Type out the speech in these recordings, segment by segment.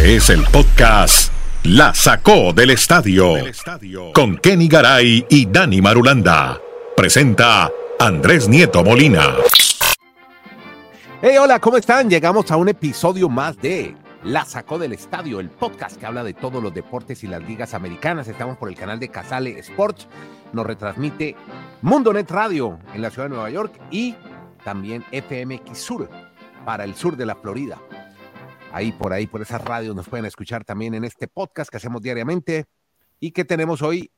Este es el podcast La Sacó del Estadio con Kenny Garay y Dani Marulanda. Presenta Andrés Nieto Molina. Hey, hola, ¿cómo están? Llegamos a un episodio más de La Sacó del Estadio, el podcast que habla de todos los deportes y las ligas americanas. Estamos por el canal de Casale Sports. Nos retransmite Mundo Net Radio en la ciudad de Nueva York y también FMX Sur para el sur de la Florida. Ahí por ahí, por esas radios nos pueden escuchar también en este podcast que hacemos diariamente y que tenemos hoy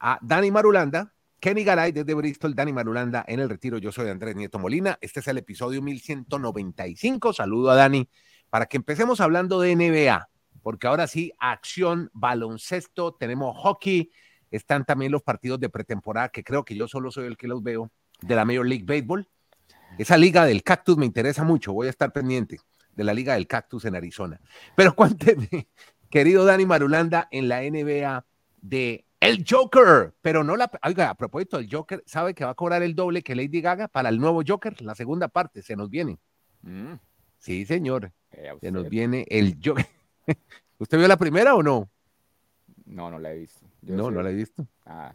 a Dani Marulanda, Kenny Garay desde Bristol, Dani Marulanda en el retiro. Yo soy Andrés Nieto Molina. Este es el episodio 1195. Saludo a Dani para que empecemos hablando de NBA, porque ahora sí, acción, baloncesto, tenemos hockey, están también los partidos de pretemporada, que creo que yo solo soy el que los veo, de la Major League Baseball. Esa liga del cactus me interesa mucho, voy a estar pendiente de la Liga del Cactus en Arizona. Pero cuénteme, querido Dani Marulanda, en la NBA de El Joker, pero no la... Oiga, a propósito, el Joker sabe que va a cobrar el doble que Lady Gaga para el nuevo Joker, la segunda parte, se nos viene. Mm. Sí, señor, eh, se nos viene el Joker. ¿Usted vio la primera o no? No, no la he visto. no, no la he visto. Ah.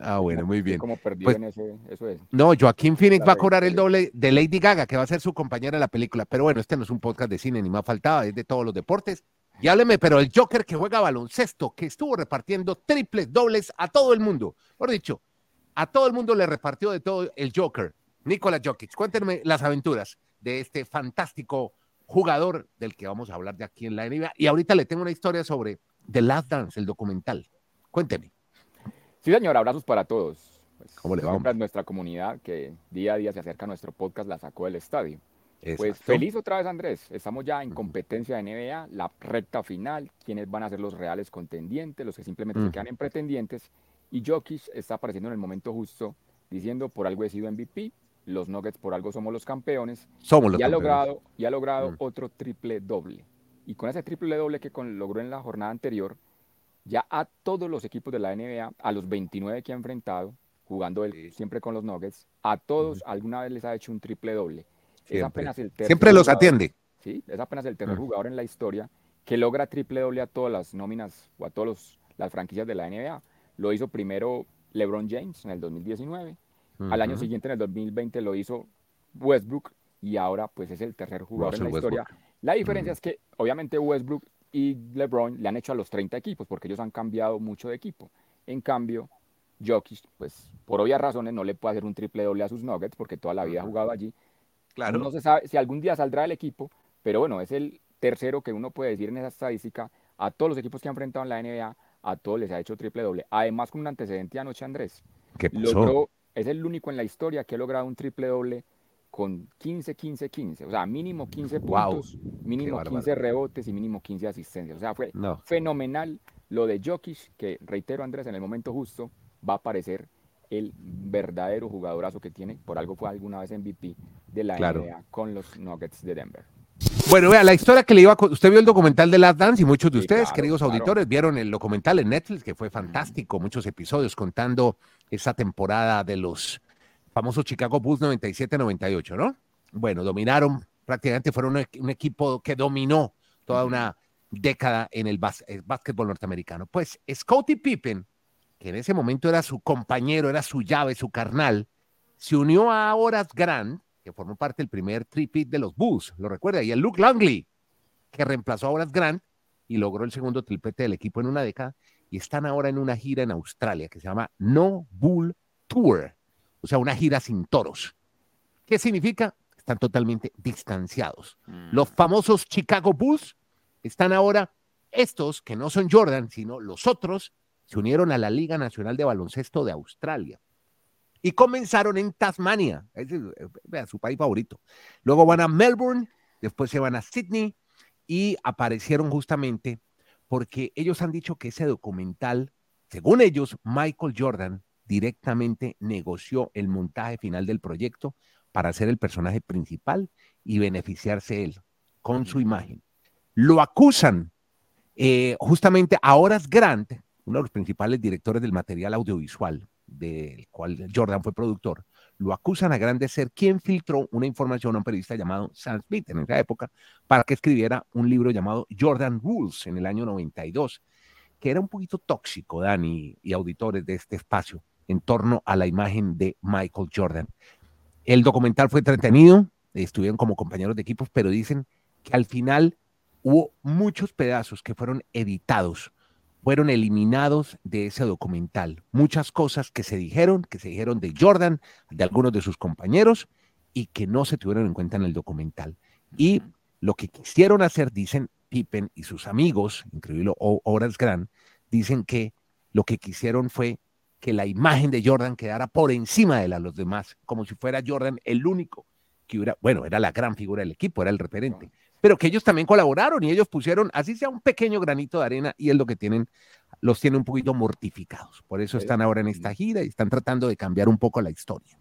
Ah, bueno, muy bien. Como perdido pues en ese, eso es. No, Joaquín Phoenix va a cobrar el doble de Lady Gaga, que va a ser su compañera en la película. Pero bueno, este no es un podcast de cine, ni más faltaba, es de todos los deportes. Y hábleme, pero el Joker que juega baloncesto, que estuvo repartiendo triples, dobles a todo el mundo. Por dicho, a todo el mundo le repartió de todo el Joker. Nikola Jokic, cuéntenme las aventuras de este fantástico jugador del que vamos a hablar de aquí en la NBA. Y ahorita le tengo una historia sobre The Last Dance, el documental. Cuénteme. Sí, señor, abrazos para todos. Pues, ¿Cómo le va? nuestra comunidad que día a día se acerca a nuestro podcast, la sacó del estadio. Pues feliz otra vez, Andrés. Estamos ya en competencia de NBA, la recta final, quiénes van a ser los reales contendientes, los que simplemente se quedan en pretendientes. Y Jokic está apareciendo en el momento justo, diciendo por algo he sido MVP, los Nuggets por algo somos los campeones. Somos los y ha logrado Y ha logrado mm. otro triple doble. Y con ese triple doble que logró en la jornada anterior, ya a todos los equipos de la NBA, a los 29 que ha enfrentado, jugando él siempre con los Nuggets, a todos alguna vez les ha hecho un triple doble. Siempre, es apenas el siempre los atiende. Sí, es apenas el tercer jugador en la historia que logra triple doble a todas las nóminas o a todas las franquicias de la NBA. Lo hizo primero LeBron James en el 2019, al año siguiente en el 2020 lo hizo Westbrook y ahora pues es el tercer jugador en la historia. La diferencia es que obviamente Westbrook y LeBron le han hecho a los 30 equipos porque ellos han cambiado mucho de equipo. En cambio, Jokic, pues por obvias razones no le puede hacer un triple doble a sus Nuggets porque toda la vida ha jugado allí. Claro. No se sabe si algún día saldrá el equipo, pero bueno, es el tercero que uno puede decir en esa estadística. A todos los equipos que han enfrentado en la NBA, a todos les ha hecho triple doble. Además, con un antecedente anoche, Andrés. ¿Qué pasó? es el único en la historia que ha logrado un triple doble con 15, 15, 15. O sea, mínimo 15 puntos, mínimo 15 rebotes y mínimo 15 asistencias. O sea, fue fenomenal lo de Jokic, que reitero, Andrés, en el momento justo va a aparecer el verdadero jugadorazo que tiene. Por algo fue alguna vez MVP de la NBA con los Nuggets de Denver. Bueno, vea, la historia que le iba a... Usted vio el documental de Last Dance y muchos de ustedes, queridos auditores, vieron el documental en Netflix, que fue fantástico, muchos episodios contando esa temporada de los famoso Chicago Bulls 97-98, ¿no? Bueno, dominaron, prácticamente fueron un, equipo que dominó toda una década en el, básquetbol norteamericano. Pues Scottie Pippen, que en ese momento era su compañero, era su llave, su carnal, se unió a Horace Grant, que formó parte del primer tripit de los Bulls, lo recuerda, y el Luke Langley, que reemplazó a Horace Grant y logró el segundo triplete del equipo en una década, y están ahora en una gira en Australia que se llama No Bull Tour o sea, una gira sin toros. ¿Qué significa? Están totalmente distanciados. Mm. Los famosos Chicago Bulls están ahora, estos que no son Jordan, sino los otros, se unieron a la Liga Nacional de Baloncesto de Australia y comenzaron en Tasmania, es, su país favorito. Luego van a Melbourne, después se van a Sydney y aparecieron justamente porque ellos han dicho que ese documental, según ellos, Michael Jordan directamente negoció el montaje final del proyecto para ser el personaje principal y beneficiarse él con su imagen. Lo acusan eh, justamente a Horace Grant, uno de los principales directores del material audiovisual, del cual Jordan fue productor, lo acusan a grande ser quien filtró una información a un periodista llamado Sam Smith en esa época para que escribiera un libro llamado Jordan Rules en el año 92, que era un poquito tóxico, Dani y auditores de este espacio, en torno a la imagen de Michael Jordan. El documental fue entretenido, estuvieron como compañeros de equipos, pero dicen que al final hubo muchos pedazos que fueron editados, fueron eliminados de ese documental. Muchas cosas que se dijeron, que se dijeron de Jordan, de algunos de sus compañeros, y que no se tuvieron en cuenta en el documental. Y lo que quisieron hacer, dicen Pippen y sus amigos, incluido Horace Grant, dicen que lo que quisieron fue que la imagen de Jordan quedara por encima de la de los demás, como si fuera Jordan el único que hubiera, bueno, era la gran figura del equipo, era el referente, pero que ellos también colaboraron y ellos pusieron, así sea un pequeño granito de arena, y es lo que tienen, los tiene un poquito mortificados. Por eso están ahora en esta gira y están tratando de cambiar un poco la historia.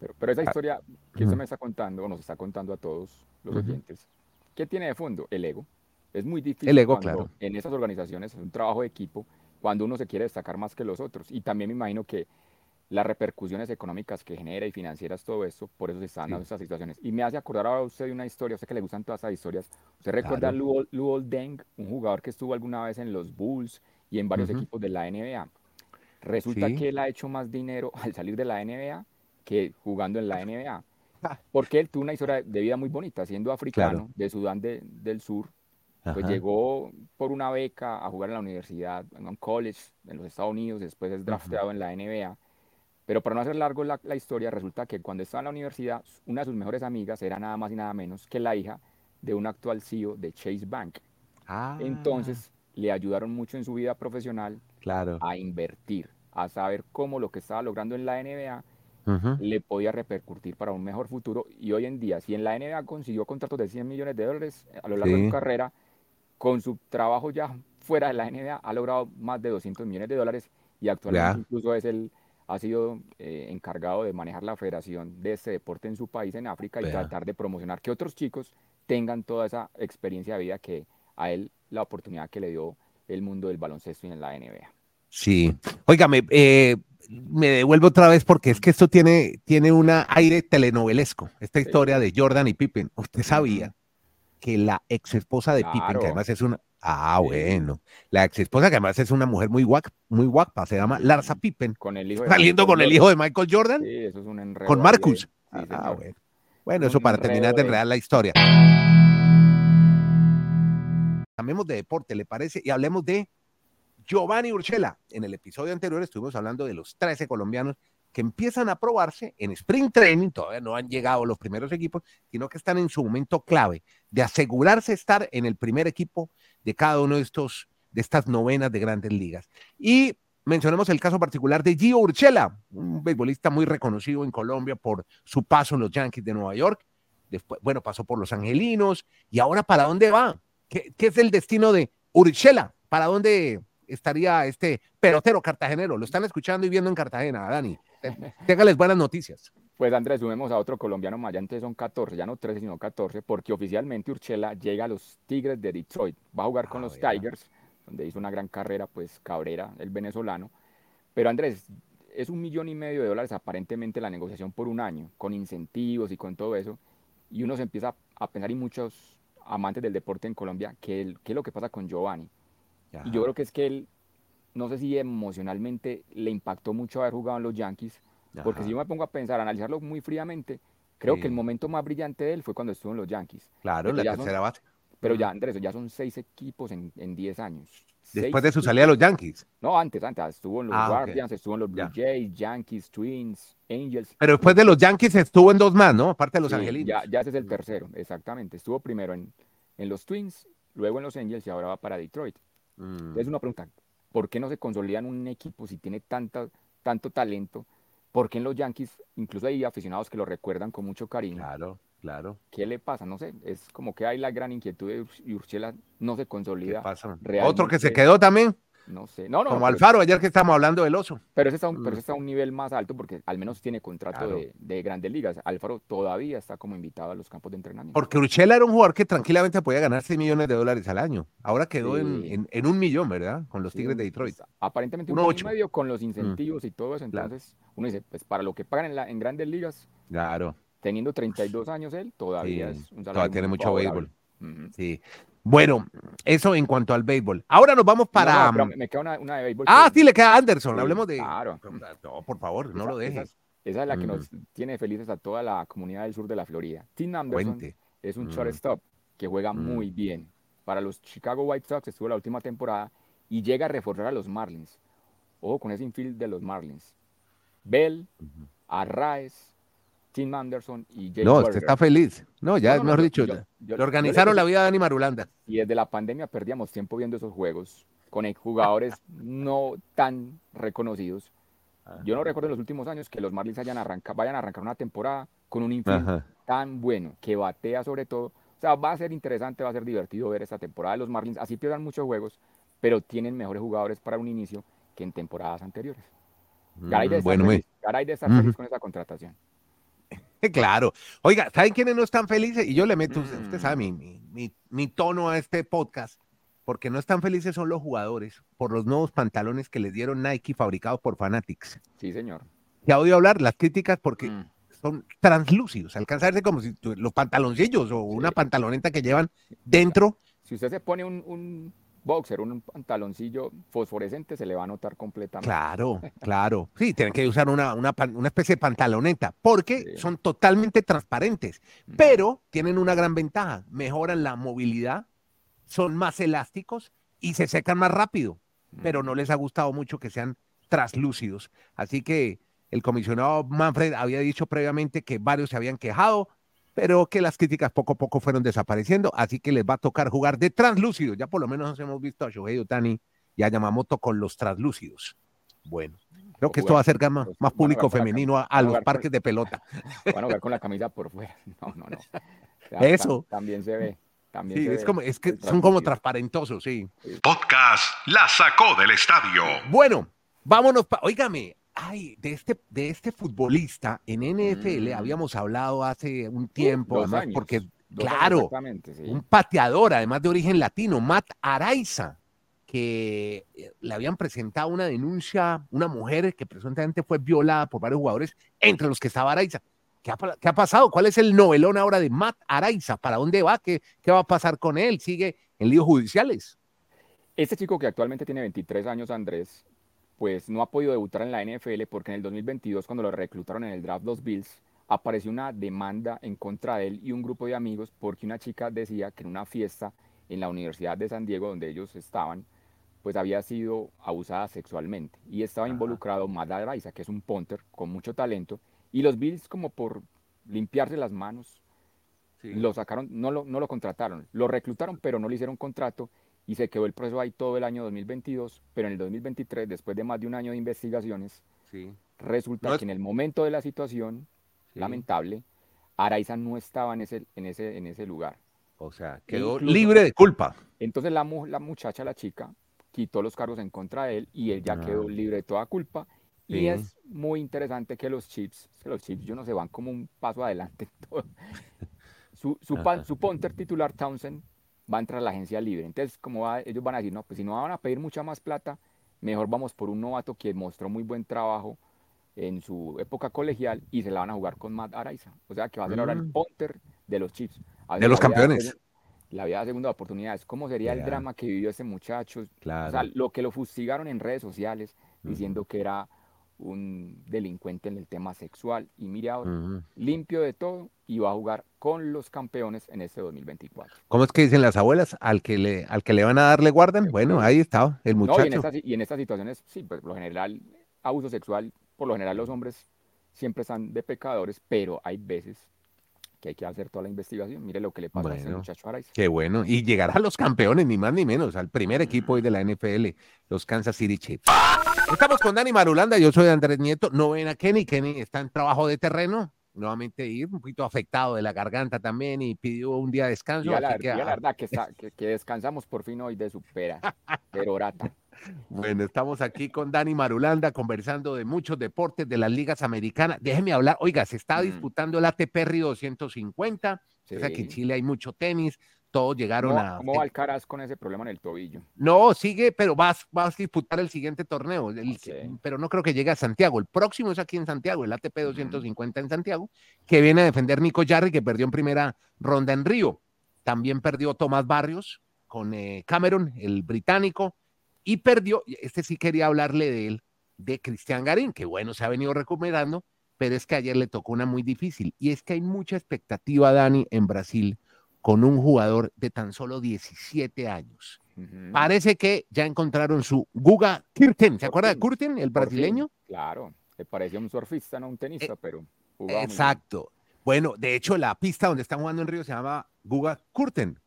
Pero, pero esa ah, historia que usted me está contando, o nos está contando a todos los oyentes, ¿qué tiene de fondo? El ego. Es muy difícil el ego, claro. en esas organizaciones es un trabajo de equipo cuando uno se quiere destacar más que los otros. Y también me imagino que las repercusiones económicas que genera y financieras todo esto, por eso se están dando estas situaciones. Y me hace acordar a usted de una historia, a usted que le gustan todas esas historias. ¿Usted recuerda a Luol Deng, un jugador que estuvo alguna vez en los Bulls y en varios equipos de la NBA? Resulta que él ha hecho más dinero al salir de la NBA que jugando en la NBA. Porque él tuvo una historia de vida muy bonita, siendo africano de Sudán del Sur, pues llegó por una beca a jugar en la universidad, en un college en los Estados Unidos, después es drafteado en la NBA. Pero para no hacer largo la, historia, resulta que cuando estaba en la universidad, una de sus mejores amigas era nada más y nada menos que la hija de un actual CEO de Chase Bank. Ah. Entonces le ayudaron mucho en su vida profesional claro. a invertir, a saber cómo lo que estaba logrando en la NBA le podía repercutir para un mejor futuro. Y hoy en día, si en la NBA consiguió contratos de 100 millones de dólares a lo largo de su carrera, con su trabajo ya fuera de la NBA ha logrado más de 200 millones de dólares y actualmente incluso es el, ha sido eh, encargado de manejar la federación de este deporte en su país, en África, y tratar de promocionar que otros chicos tengan toda esa experiencia de vida que a él la oportunidad que le dio el mundo del baloncesto y en la NBA. Sí, óigame, eh, me devuelvo otra vez porque es que esto tiene, tiene un aire telenovelesco, esta historia de Jordan y Pippen. Usted sabía que la ex esposa de Pippen, que además es una. Ah, bueno. La ex esposa, que además es una mujer muy guapa, muy guapa, se llama Larsa Pippen. Con el hijo Saliendo con el hijo de Michael Jordan. Sí, eso es un enredo. Con Marcus. ah, bueno. Bueno, eso para terminar de enredar la historia. Hablemos de deporte, ¿le parece? Y hablemos de Giovanni Urchela. En el episodio anterior estuvimos hablando de los 13 colombianos que empiezan a probarse en sprint training, todavía no han llegado los primeros equipos, sino que están en su momento clave de asegurarse estar en el primer equipo de cada uno de estos de estas novenas de grandes ligas. Y mencionemos el caso particular de Gio Urchela, un beisbolista muy reconocido en Colombia por su paso en los Yankees de Nueva York. Después, bueno, pasó por los Angelinos. ¿Y ahora para dónde va? ¿Qué, qué es el destino de Urchela? ¿Para dónde estaría este pelotero cartagenero? Lo están escuchando y viendo en Cartagena, Dani. Téngales buenas noticias. Pues Andrés, sumemos a otro colombiano más, ya antes son 14, ya no 13, sino 14, porque oficialmente Urchela llega a los Tigres de Detroit. Va a jugar con ah, los Tigers, donde hizo una gran carrera, pues Cabrera, el venezolano. Pero Andrés, es un millón y medio de dólares aparentemente la negociación por un año, con incentivos y con todo eso. Y uno se empieza a pensar, y muchos amantes del deporte en Colombia, qué es lo que pasa con Giovanni. Y yo creo que es que él no sé si emocionalmente le impactó mucho haber jugado en los Yankees, porque si yo me pongo a pensar, a analizarlo muy fríamente, creo que el momento más brillante de él fue cuando estuvo en los Yankees. Claro, la tercera base. Pero ya, Andrés, ya son seis equipos en, en diez años. Después de su salida a los Yankees. No, antes, antes. Estuvo en los ah, Guardians, estuvo en los Blue Jays, Yankees, Twins, Angels. Pero después de los Yankees estuvo en dos más, ¿no? Aparte de los Angelinos. Ya, ya ese es el tercero, exactamente. Estuvo primero en, en los Twins, luego en los Angels y ahora va para Detroit. Mm. Es una pregunta. ¿Por qué no se consolida en un equipo si tiene tanta, tanto talento? ¿Por qué en los Yankees incluso hay aficionados que lo recuerdan con mucho cariño? Claro, claro. ¿Qué le pasa? No sé, es como que hay la gran inquietud de Urchela no se consolida. ¿Qué pasa? Otro que se quedó también, no sé. No, no, Como Alfaro, ayer que estamos hablando del oso. Pero ese, está un, pero mm. está a un nivel más alto porque al menos tiene contrato de, de, grandes ligas. Alfaro todavía está como invitado a los campos de entrenamiento. Porque Urchela era un jugador que tranquilamente podía ganar 6 millones de dólares al año. Ahora quedó en, en, un millón, ¿verdad? Con los Tigres de Detroit. Pues, aparentemente un millón y medio con los mm. incentivos y todo eso. Entonces, uno dice, pues para lo que pagan en, la, en grandes ligas. Claro. Teniendo 32 años él, todavía es un Todavía tiene mucho béisbol. Sí. Bueno, eso en cuanto al béisbol. Ahora nos vamos para. No, me queda una, de béisbol. Ah, sí, le queda Anderson. Hablemos de. Claro. No, por favor, no lo dejes. Esa, es la que nos tiene felices a toda la comunidad del sur de la Florida. Tim Anderson es un shortstop que juega muy bien. Para los Chicago White Sox estuvo la última temporada y llega a reforzar a los Marlins. Ojo con ese infield de los Marlins. Bell, Arraez, Tim Anderson y Jake No, usted está feliz. No, ya, mejor dicho, le organizaron la vida de Dani Marulanda. Y desde la pandemia perdíamos tiempo viendo esos juegos con jugadores no tan reconocidos. Yo no recuerdo en los últimos años que los Marlins hayan vayan a arrancar una temporada con un infield tan bueno, que batea sobre todo. O sea, va a ser interesante, va a ser divertido ver esta temporada de los Marlins. Así pierdan muchos juegos, pero tienen mejores jugadores para un inicio que en temporadas anteriores. Garay de estar, feliz, de estar feliz con esa contratación. Claro. Oiga, ¿saben quiénes no están felices? Y yo le meto, usted sabe, mi, mi, mi, tono a este podcast, porque no están felices son los jugadores por los nuevos pantalones que les dieron Nike fabricados por Fanatics. Sí, señor. Ya odio hablar las críticas porque mm. son translúcidos, alcanza a verse como si los pantaloncillos o una pantaloneta que llevan dentro. Si usted se pone un boxer, un pantaloncillo fosforescente, se le va a notar completamente. Claro, claro. Sí, tienen que usar una, una, especie de pantaloneta, porque son totalmente transparentes, pero tienen una gran ventaja, mejoran la movilidad, son más elásticos y se secan más rápido, pero no les ha gustado mucho que sean traslúcidos. Así que el comisionado Manfred había dicho previamente que varios se habían quejado, pero que las críticas poco a poco fueron desapareciendo, así que les va a tocar jugar de translúcidos. Ya por lo menos nos hemos visto a Shohei Otani y a Yamamoto con los translúcidos. Bueno, creo que esto va a acercar más, más público femenino a, los parques de pelota. Van a ver con la camisa por fuera. No, no, no. Eso. También se ve. También sí, es, Como, es que son como transparentosos, sí. Podcast La Sacó del Estadio. Bueno, vámonos. Pa Óigame, ay, de este, de este futbolista en NFL mm. habíamos hablado hace un tiempo, además, porque, claro, un pateador, además de origen latino, Matt Araiza, que eh, le habían presentado una denuncia, una mujer que presuntamente fue violada por varios jugadores, entre los que estaba Araiza. ¿Qué ha, pasado? ¿Cuál es el novelón ahora de Matt Araiza? ¿Para dónde va? ¿Qué, ¿Qué va a pasar con él? ¿Sigue en líos judiciales? Este chico que actualmente tiene 23 años, Andrés, pues no ha podido debutar en la NFL porque en el 2022 cuando lo reclutaron en el draft los Bills apareció una demanda en contra de él y un grupo de amigos porque una chica decía que en una fiesta en la Universidad de San Diego donde ellos estaban pues había sido abusada sexualmente. Y estaba involucrado Matt Araiza que es un punter con mucho talento. Y los Bills como por limpiarse las manos lo sacaron, no lo, no lo contrataron, lo reclutaron pero no le hicieron contrato y se quedó el proceso ahí todo el año 2022, pero en el 2023, después de más de un año de investigaciones, resulta que en el momento de la situación, lamentable, Araiza no estaba en ese, en ese, en ese lugar. O sea, quedó libre de culpa. Entonces la, la muchacha, la chica, quitó los cargos en contra de él y él ya quedó ah. libre de toda culpa. Y es muy interesante que los chips, los chips, yo no sé, van como un paso adelante. su, su, su punter titular, Townsend, va a entrar a la agencia libre. Entonces, como ellos van a decir, no, pues si no van a pedir mucha más plata, mejor vamos por un novato que mostró muy buen trabajo en su época colegial y se la van a jugar con Matt Araiza. O sea, que va a ser ahora el mm. punter de los Chiefs. de los campeones. la vida de segunda oportunidad. ¿Cómo sería el drama que vivió ese muchacho? O sea, lo que lo fustigaron en redes sociales diciendo que era un delincuente en el tema sexual. Y mire ahora, limpio de todo y va a jugar con los campeones en este 2024. ¿Cómo es que dicen las abuelas? Al que le, al que le van a dar le guardan. Bueno, ahí está el muchacho. y, en estas, situaciones, sí, pues por lo general, abuso sexual, por lo general los hombres siempre están de pecadores, pero hay veces que hay que hacer toda la investigación. Mire lo que le pasa a ese muchacho Araiza. Qué bueno. Y llegar a los campeones, ni más ni menos, al primer equipo hoy de la NFL, los Kansas City Chiefs. Estamos con Dani Marulanda, yo soy Andrés Nieto. No ven a Kenny, Kenny está en trabajo de terreno. Nuevamente ir un poquito afectado de la garganta también y pidió un día de descanso. Y la, verdad que, que, descansamos por fin hoy de su pera, perorata. Bueno, estamos aquí con Dani Marulanda conversando de muchos deportes de las ligas americanas. Déjeme hablar, oiga, se está mm. disputando el ATP Río 250, o sea que en Chile hay mucho tenis, todos llegaron a... ¿Cómo va Alcaraz con ese problema en el tobillo? No, sigue, pero vas, vas a disputar el siguiente torneo, pero no creo que llegue a Santiago. El próximo es aquí en Santiago, el ATP 250 en Santiago, que viene a defender Nico Jarry, que perdió en primera ronda en Río. También perdió Tomás Barrios con eh, Cameron, el británico, y perdió, este sí quería hablarle de él, de Cristian Garín, que bueno, se ha venido recuperando, pero es que ayer le tocó una muy difícil, y es que hay mucha expectativa, Dani, en Brasil con un jugador de tan solo 17 años. Parece que ya encontraron su Guga Kirten. ¿Se acuerda de Kurten, el brasileño? Claro, le parecía un surfista, no un tenista, eh, pero Exacto. Bueno, de hecho, la pista donde están jugando en Río se llama Guga Kurten.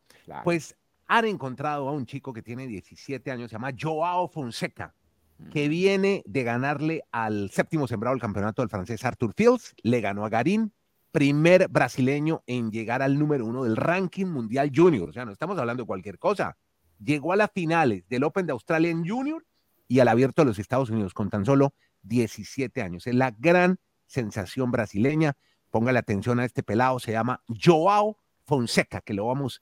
Pues han encontrado a un chico que tiene 17 años, se llama Joao Fonseca, que viene de ganarle al séptimo sembrado del campeonato del francés Arthur Fields, le ganó a Garín, primer brasileño en llegar al número uno del ranking mundial junior. O sea, no estamos hablando de cualquier cosa. Llegó a las finales del Open de Australia en junior y al abierto de los Estados Unidos con tan solo 17 años. Es la gran sensación brasileña. Póngale atención a este pelado, se llama Joao Fonseca, que lo vamos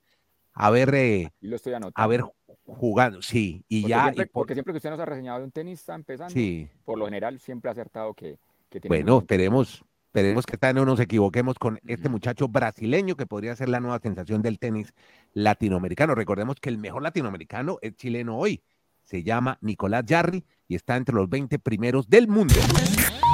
a ver, eh, lo estoy a ver jugando, sí, y porque ya. Siempre, Porque siempre que usted nos ha reseñado de un tenista empezando, sí. por lo general siempre ha acertado que, que tiene. Bueno, esperemos, Esperemos que tal no nos equivoquemos con este muchacho brasileño que podría ser la nueva sensación del tenis latinoamericano. Recordemos que el mejor latinoamericano es chileno hoy. Se llama Nicolás Jarry y está entre los 20 primeros del mundo.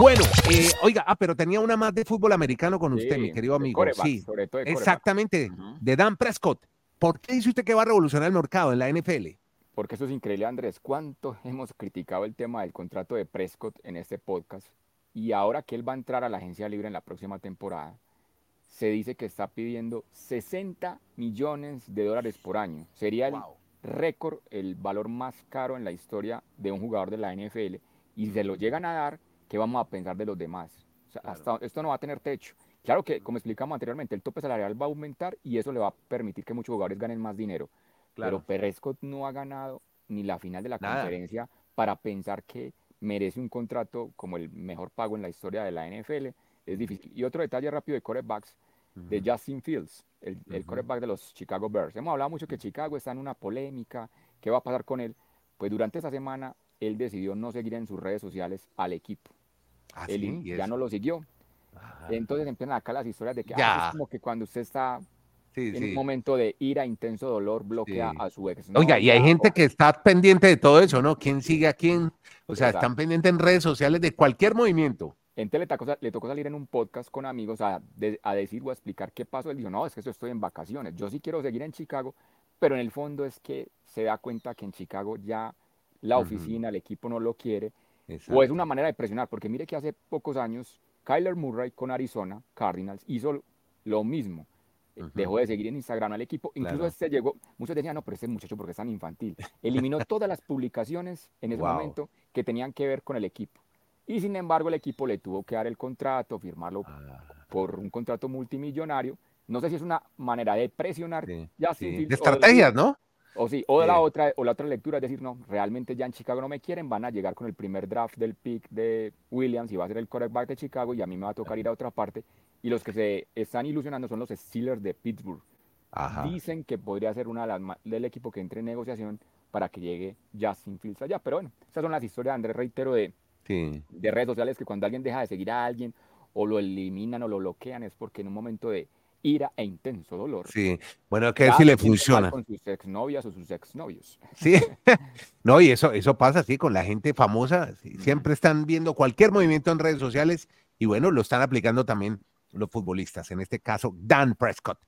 Bueno, eh, oiga, ah, pero tenía una más de fútbol americano con usted, mi querido amigo. sí, exactamente, de Dan Prescott. ¿Por qué dice usted que va a revolucionar el mercado en la NFL? Porque eso es increíble, Andrés. ¿Cuánto hemos criticado el tema del contrato de Prescott en este podcast? y ahora que él va a entrar a la agencia libre en la próxima temporada, se dice que está pidiendo 60 millones de dólares por año. Sería el récord, el valor más caro en la historia de un jugador de la NFL. Y si se lo llegan a dar, ¿qué vamos a pensar de los demás? hasta, esto no va a tener techo. Claro que, como explicamos anteriormente, el tope salarial va a aumentar y eso le va a permitir que muchos jugadores ganen más dinero. Pero Prescott no ha ganado ni la final de la conferencia para pensar que merece un contrato como el mejor pago en la historia de la NFL. Es difícil. Y otro detalle rápido de quarterbacks, de Justin Fields, el, uh quarterback de los Chicago Bears. Hemos hablado mucho que Chicago está en una polémica, ¿qué va a pasar con él? Pues durante esa semana él decidió no seguir en sus redes sociales al equipo. ¿Ah, él ya no lo siguió. Entonces empiezan acá las historias de que ah, es como que cuando usted está en un momento de ira, intenso dolor, bloquea a su ex. Oiga, y hay gente que está pendiente de todo eso, ¿no? ¿Quién sigue a quién? O sea, están pendientes en redes sociales de cualquier movimiento. Entonces le tocó, le tocó salir en un podcast con amigos a, a, decir o a explicar qué pasó. Él dijo, no, es que estoy en vacaciones. Yo sí quiero seguir en Chicago, pero en el fondo es que se da cuenta que en Chicago ya la oficina, el equipo no lo quiere. O es una manera de presionar, porque mire que hace pocos años Kyler Murray con Arizona Cardinals hizo lo mismo dejó de seguir en Instagram al equipo. Incluso este llegó, muchos decían, no, pero este muchacho porque es tan infantil. Eliminó todas las publicaciones en ese momento que tenían que ver con el equipo. Y sin embargo el equipo le tuvo que dar el contrato, firmarlo ah. por un contrato multimillonario. No sé si es una manera de presionar ya De estrategias, ¿no? O sí, o la otra, o la otra lectura es decir, no, realmente ya en Chicago no me quieren, van a llegar con el primer draft del pick de Williams y va a ser el quarterback de Chicago y a mí me va a tocar ir a otra parte y los que se están ilusionando son los Steelers de Pittsburgh. Dicen que podría ser una de las del equipo que entre en negociación para que llegue Justin Fields allá. Pero bueno, esas son las historias, Andrés, reitero, de, de redes sociales que cuando alguien deja de seguir a alguien o lo eliminan o lo bloquean es porque en un momento de ira e intenso dolor. Sí, bueno, que si le funciona. Con sus exnovias o sus exnovios. Sí, no, y eso, eso pasa así con la gente famosa. Siempre están viendo cualquier movimiento en redes sociales y bueno, lo están aplicando también los futbolistas, en este caso Dan Prescott.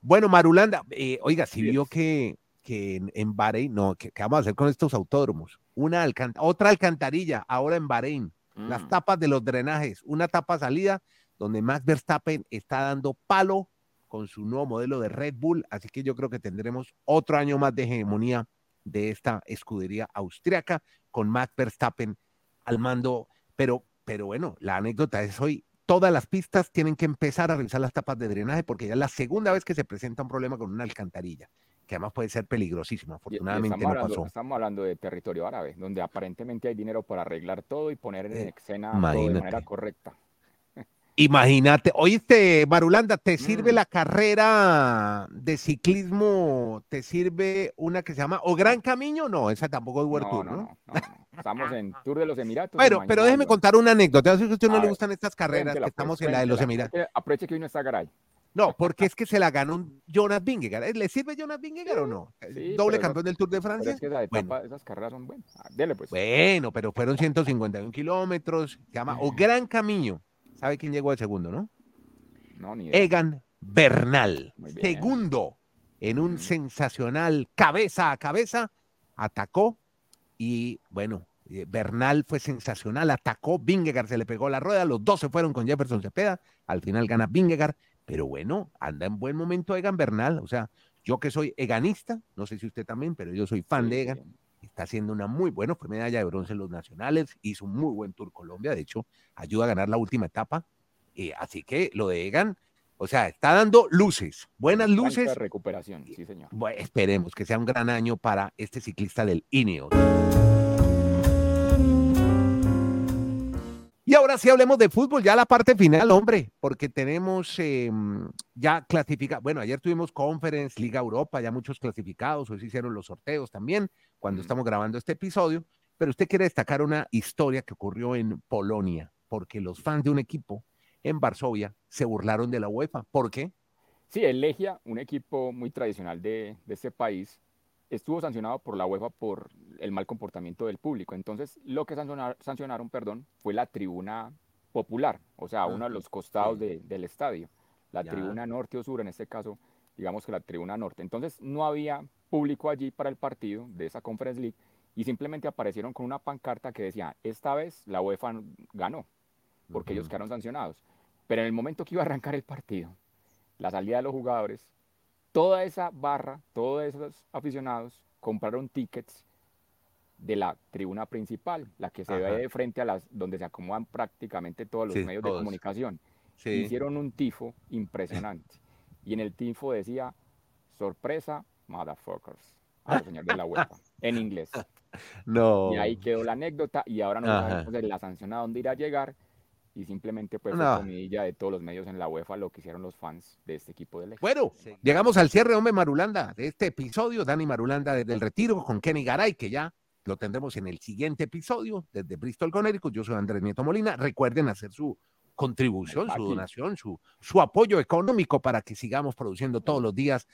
Bueno, Marulanda, eh, oiga, si vio que, que en, Bahrein, no, ¿qué, vamos a hacer con estos autódromos? Una otra alcantarilla ahora en Bahrein, las mm. tapas de los drenajes, una tapa salida donde Max Verstappen está dando palo con su nuevo modelo de Red Bull, así que yo creo que tendremos otro año más de hegemonía de esta escudería austriaca con Max Verstappen al mando, pero, pero bueno, la anécdota es hoy, todas las pistas tienen que empezar a revisar las tapas de drenaje porque ya es la segunda vez que se presenta un problema con una alcantarilla. que además puede ser peligrosísimo. Afortunadamente no pasó. Estamos hablando de territorio árabe, donde aparentemente hay dinero para arreglar todo y poner en eh, escena todo de manera correcta. Imagínate, oíste, Marulanda, ¿te sirve mm. la carrera de ciclismo? ¿Te sirve una que se llama O Gran Camino? No, esa tampoco es World Tour, ¿no? Estamos en Tour de los Emiratos. Pero, pero déjeme contar una anécdota. A usted no le gustan estas carreras, que estamos en la de los Emiratos. Aproveche que hoy no está Garay. No, porque es que se la ganó Jonas Vingegaard. ¿Le sirve Jonas Vingegaard o no? Doble campeón del Tour de Francia. es que esas carreras son buenas. Ah, dele pues. Bueno, pero fueron 151 kilómetros. Se llama O Gran Camino. ¿Sabe quién llegó de segundo, no? No, ni Egan Bernal. Segundo, en un sensacional cabeza a cabeza, atacó y bueno, eh, Bernal fue sensacional, atacó, Vingegaard se le pegó la rueda, los dos se fueron con Jefferson Cepeda, al final gana Vingegaard, pero bueno, anda en buen momento Egan Bernal, o sea, yo que soy eganista, no sé si usted también, pero yo soy fan de Egan, está haciendo una muy buena, fue medalla de bronce en los nacionales, hizo un muy buen Tour Colombia, de hecho, ayuda a ganar la última etapa. Eh, así que lo de Egan, o sea, está dando luces, buenas luces. Recuperación, sí, señor. Bueno, esperemos que sea un gran año para este ciclista del Ineos. Y ahora sí hablemos de fútbol, ya la parte final, hombre, porque tenemos em, ya clasificados. Bueno, ayer tuvimos Conference, Liga Europa, ya muchos clasificados, hoy se hicieron los sorteos también, cuando estamos grabando este episodio. Pero usted quiere destacar una historia que ocurrió en Polonia, porque los fans de un equipo en Varsovia se burlaron de la UEFA. ¿Por qué? Sí, el Legia, un equipo muy tradicional de, de ese país, estuvo sancionado por la UEFA por el mal comportamiento del público. Entonces, lo que sancionaron, perdón, fue la tribuna popular, o sea, uno de los costados del estadio, la tribuna norte o sur, en este caso, digamos que la tribuna norte. Entonces, no había público allí para el partido de esa Conference League y simplemente aparecieron con una pancarta que decía, esta vez la UEFA ganó, porque ellos quedaron sancionados. Pero en el momento que iba a arrancar el partido, la salida de los jugadores, toda esa barra, todos esos aficionados compraron tickets de la tribuna principal, la que se ve de frente a las donde se acomodan prácticamente todos los medios de comunicación. Hicieron un tifo impresionante. y en el tifo decía, sorpresa, motherfuckers, a los señores de la UEFA, en inglés. No. Y ahí quedó la anécdota y ahora no sabemos la sanción a dónde irá a llegar y simplemente pues fue comidilla de todos los medios en la UEFA lo que hicieron los fans de este equipo de Bueno, llegamos al cierre, hombre Marulanda, de este episodio, Dani Marulanda desde el retiro con Kenny Garay, que ya lo tendremos en el siguiente episodio desde Bristol, Connecticut. Yo soy Andrés Nieto Molina. Recuerden hacer su contribución, su donación, su, su apoyo económico para que sigamos produciendo todos los días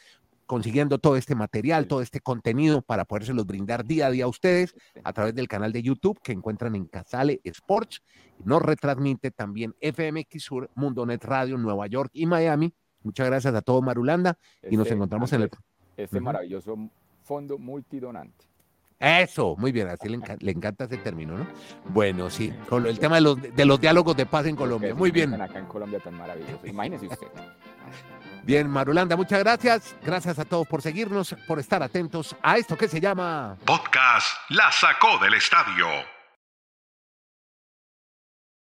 consiguiendo todo este material, todo este contenido para podérselos brindar día a día a ustedes a través del canal de YouTube que encuentran en Casale Sports. Nos retransmite también FMX Sur, Mundo Net Radio, Nueva York y Miami. Muchas gracias a todos, Marulanda, y nos este, encontramos en el... Este maravilloso fondo multidonante. Eso, muy bien, así le, encanta ese término, ¿no? Bueno, sí, con el tema de los, de los diálogos de paz en Colombia. Muy bien. Acá en Colombia tan maravilloso. Imagínese usted. Bien, Marulanda, muchas gracias. Gracias a todos por seguirnos, por estar atentos a esto que se llama Podcast La Sacó del Estadio.